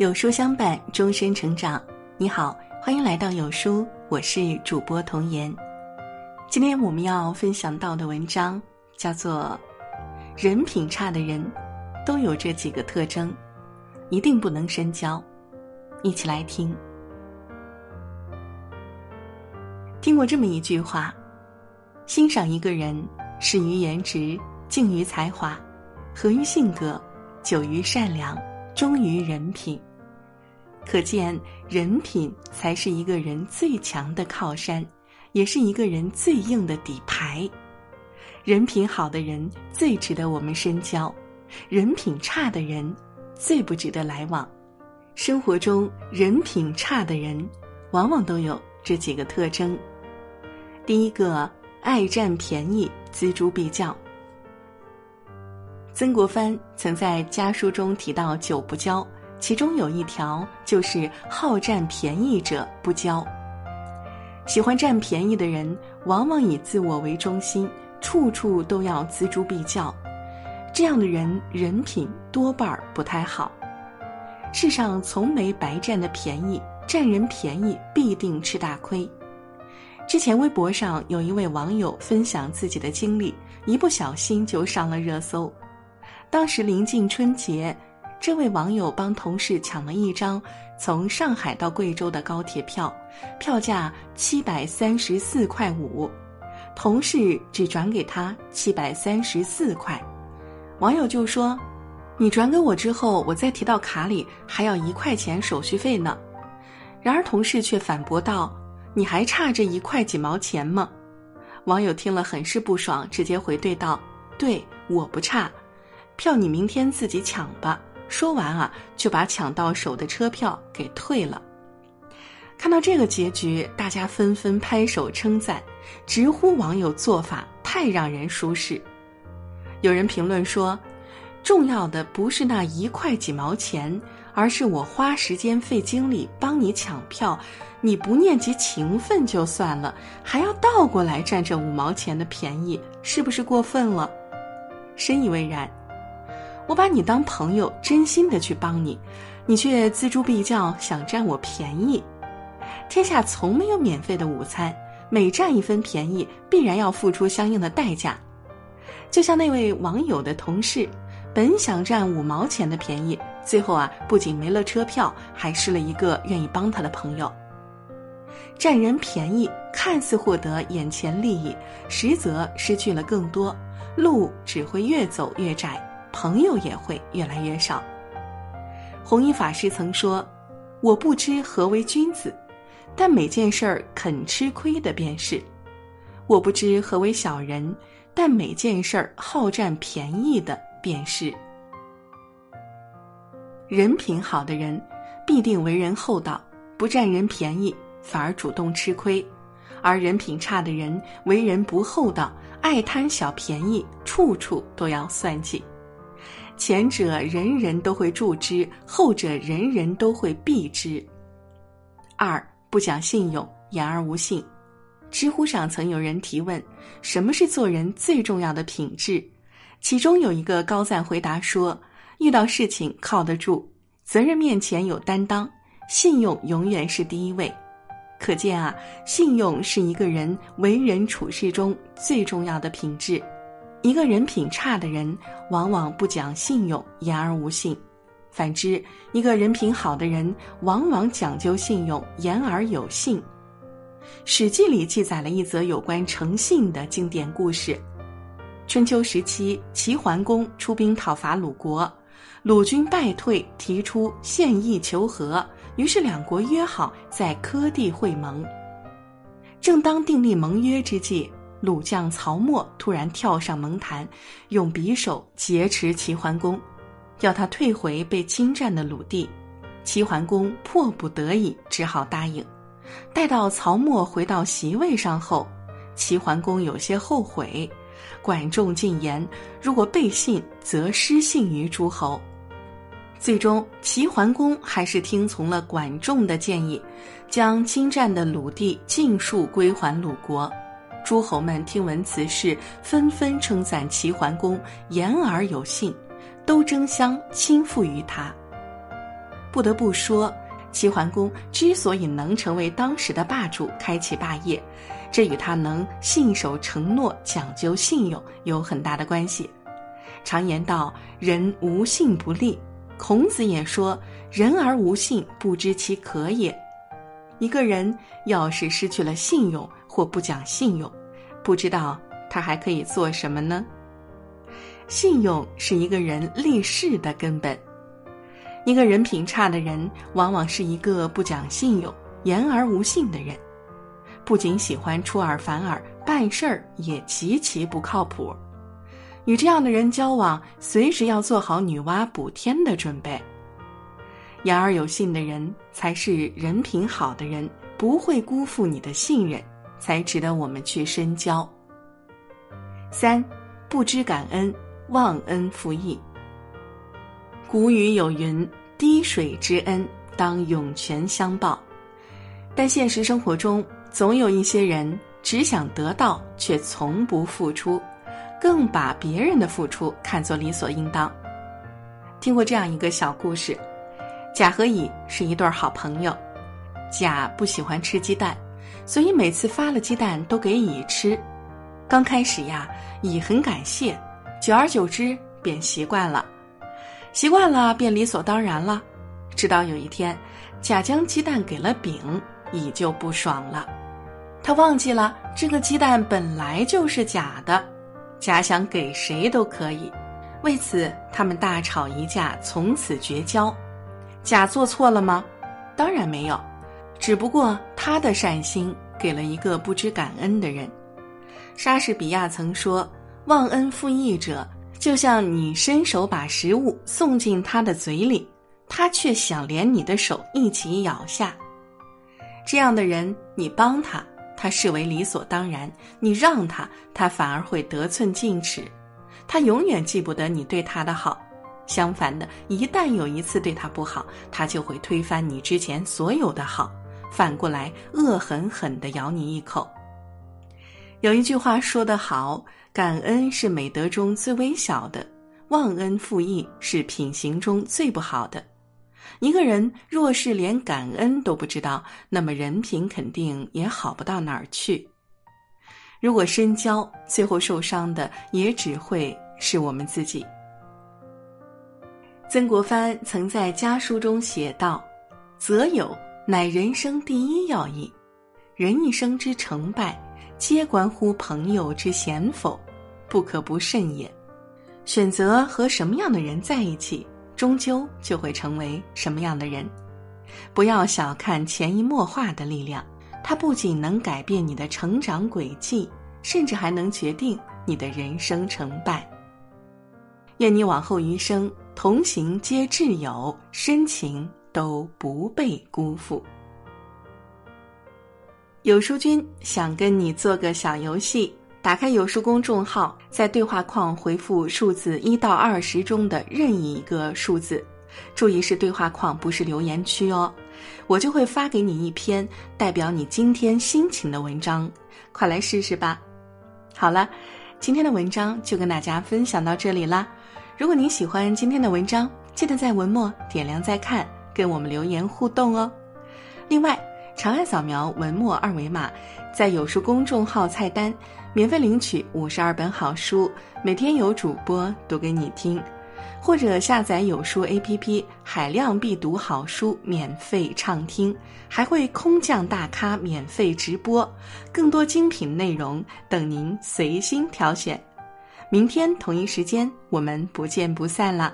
有书相伴，终身成长。你好，欢迎来到有书，我是主播童言。今天我们要分享到的文章叫做《人品差的人都有这几个特征，一定不能深交》。一起来听。听过这么一句话：欣赏一个人，始于颜值，敬于才华，合于性格，久于善良，忠于人品。可见，人品才是一个人最强的靠山，也是一个人最硬的底牌。人品好的人最值得我们深交，人品差的人最不值得来往。生活中，人品差的人往往都有这几个特征。第一个，爱占便宜，锱铢必较。曾国藩曾在家书中提到“九不交”，其中有一条就是好占便宜者不交。喜欢占便宜的人，往往以自我为中心，处处都要锱铢必较，这样的人人品多半儿不太好。世上从没白占的便宜，占人便宜必定吃大亏。之前微博上有一位网友分享自己的经历，一不小心就上了热搜。当时临近春节，这位网友帮同事抢了一张从上海到贵州的高铁票，票价七百三十四块五，同事只转给他七百三十四块，网友就说：“你转给我之后，我再提到卡里还要一块钱手续费呢。”然而同事却反驳道。你还差这一块几毛钱吗？网友听了很是不爽，直接回怼道：“对，我不差，票你明天自己抢吧。”说完啊，就把抢到手的车票给退了。看到这个结局，大家纷纷拍手称赞，直呼网友做法太让人舒适。有人评论说：“重要的不是那一块几毛钱，而是我花时间费精力帮你抢票。”你不念及情分就算了，还要倒过来占这五毛钱的便宜，是不是过分了？深以为然。我把你当朋友，真心的去帮你，你却锱铢必较，想占我便宜。天下从没有免费的午餐，每占一分便宜，必然要付出相应的代价。就像那位网友的同事，本想占五毛钱的便宜，最后啊，不仅没了车票，还失了一个愿意帮他的朋友。占人便宜，看似获得眼前利益，实则失去了更多。路只会越走越窄，朋友也会越来越少。弘一法师曾说：“我不知何为君子，但每件事儿肯吃亏的便是；我不知何为小人，但每件事儿好占便宜的便是。”人品好的人，必定为人厚道，不占人便宜。反而主动吃亏，而人品差的人为人不厚道，爱贪小便宜，处处都要算计。前者人人都会助之，后者人人都会避之。二不讲信用，言而无信。知乎上曾有人提问：什么是做人最重要的品质？其中有一个高赞回答说：遇到事情靠得住，责任面前有担当，信用永远是第一位。可见啊，信用是一个人为人处事中最重要的品质。一个人品差的人，往往不讲信用，言而无信；反之，一个人品好的人，往往讲究信用，言而有信。《史记》里记载了一则有关诚信的经典故事：春秋时期，齐桓公出兵讨伐鲁国，鲁军败退，提出献议求和。于是两国约好在柯地会盟。正当订立盟约之际，鲁将曹沫突然跳上盟坛，用匕首劫持齐桓公，要他退回被侵占的鲁地。齐桓公迫不得已，只好答应。待到曹沫回到席位上后，齐桓公有些后悔，管仲进言：如果背信，则失信于诸侯。最终，齐桓公还是听从了管仲的建议，将侵占的鲁地尽数归还鲁国。诸侯们听闻此事，纷纷称赞齐桓公言而有信，都争相倾附于他。不得不说，齐桓公之所以能成为当时的霸主，开启霸业，这与他能信守承诺、讲究信用有很大的关系。常言道：“人无信不立。”孔子也说：“人而无信，不知其可也。”一个人要是失去了信用或不讲信用，不知道他还可以做什么呢？信用是一个人立世的根本。一个人品差的人，往往是一个不讲信用、言而无信的人，不仅喜欢出尔反尔，办事儿也极其不靠谱。与这样的人交往，随时要做好女娲补天的准备。言而有信的人才是人品好的人，不会辜负你的信任，才值得我们去深交。三，不知感恩，忘恩负义。古语有云：“滴水之恩，当涌泉相报。”但现实生活中，总有一些人只想得到，却从不付出。更把别人的付出看作理所应当。听过这样一个小故事：甲和乙是一对好朋友，甲不喜欢吃鸡蛋，所以每次发了鸡蛋都给乙吃。刚开始呀，乙很感谢，久而久之便习惯了，习惯了便理所当然了。直到有一天，甲将鸡蛋给了丙，乙就不爽了，他忘记了这个鸡蛋本来就是假的。甲想给谁都可以，为此他们大吵一架，从此绝交。甲做错了吗？当然没有，只不过他的善心给了一个不知感恩的人。莎士比亚曾说：“忘恩负义者，就像你伸手把食物送进他的嘴里，他却想连你的手一起咬下。这样的人，你帮他。”他视为理所当然，你让他，他反而会得寸进尺。他永远记不得你对他的好，相反的，一旦有一次对他不好，他就会推翻你之前所有的好，反过来恶狠狠地咬你一口。有一句话说得好：“感恩是美德中最微小的，忘恩负义是品行中最不好的。”一个人若是连感恩都不知道，那么人品肯定也好不到哪儿去。如果深交，最后受伤的也只会是我们自己。曾国藩曾在家书中写道：“择友乃人生第一要义，人一生之成败，皆关乎朋友之贤否，不可不慎也。选择和什么样的人在一起。”终究就会成为什么样的人，不要小看潜移默化的力量，它不仅能改变你的成长轨迹，甚至还能决定你的人生成败。愿你往后余生同行皆挚友，深情都不被辜负。有书君想跟你做个小游戏。打开有书公众号，在对话框回复数字一到二十中的任意一个数字，注意是对话框，不是留言区哦。我就会发给你一篇代表你今天心情的文章，快来试试吧。好了，今天的文章就跟大家分享到这里啦。如果您喜欢今天的文章，记得在文末点亮再看，跟我们留言互动哦。另外，长按扫描文末二维码，在有书公众号菜单。免费领取五十二本好书，每天有主播读给你听，或者下载有书 APP，海量必读好书免费畅听，还会空降大咖免费直播，更多精品内容等您随心挑选。明天同一时间，我们不见不散了。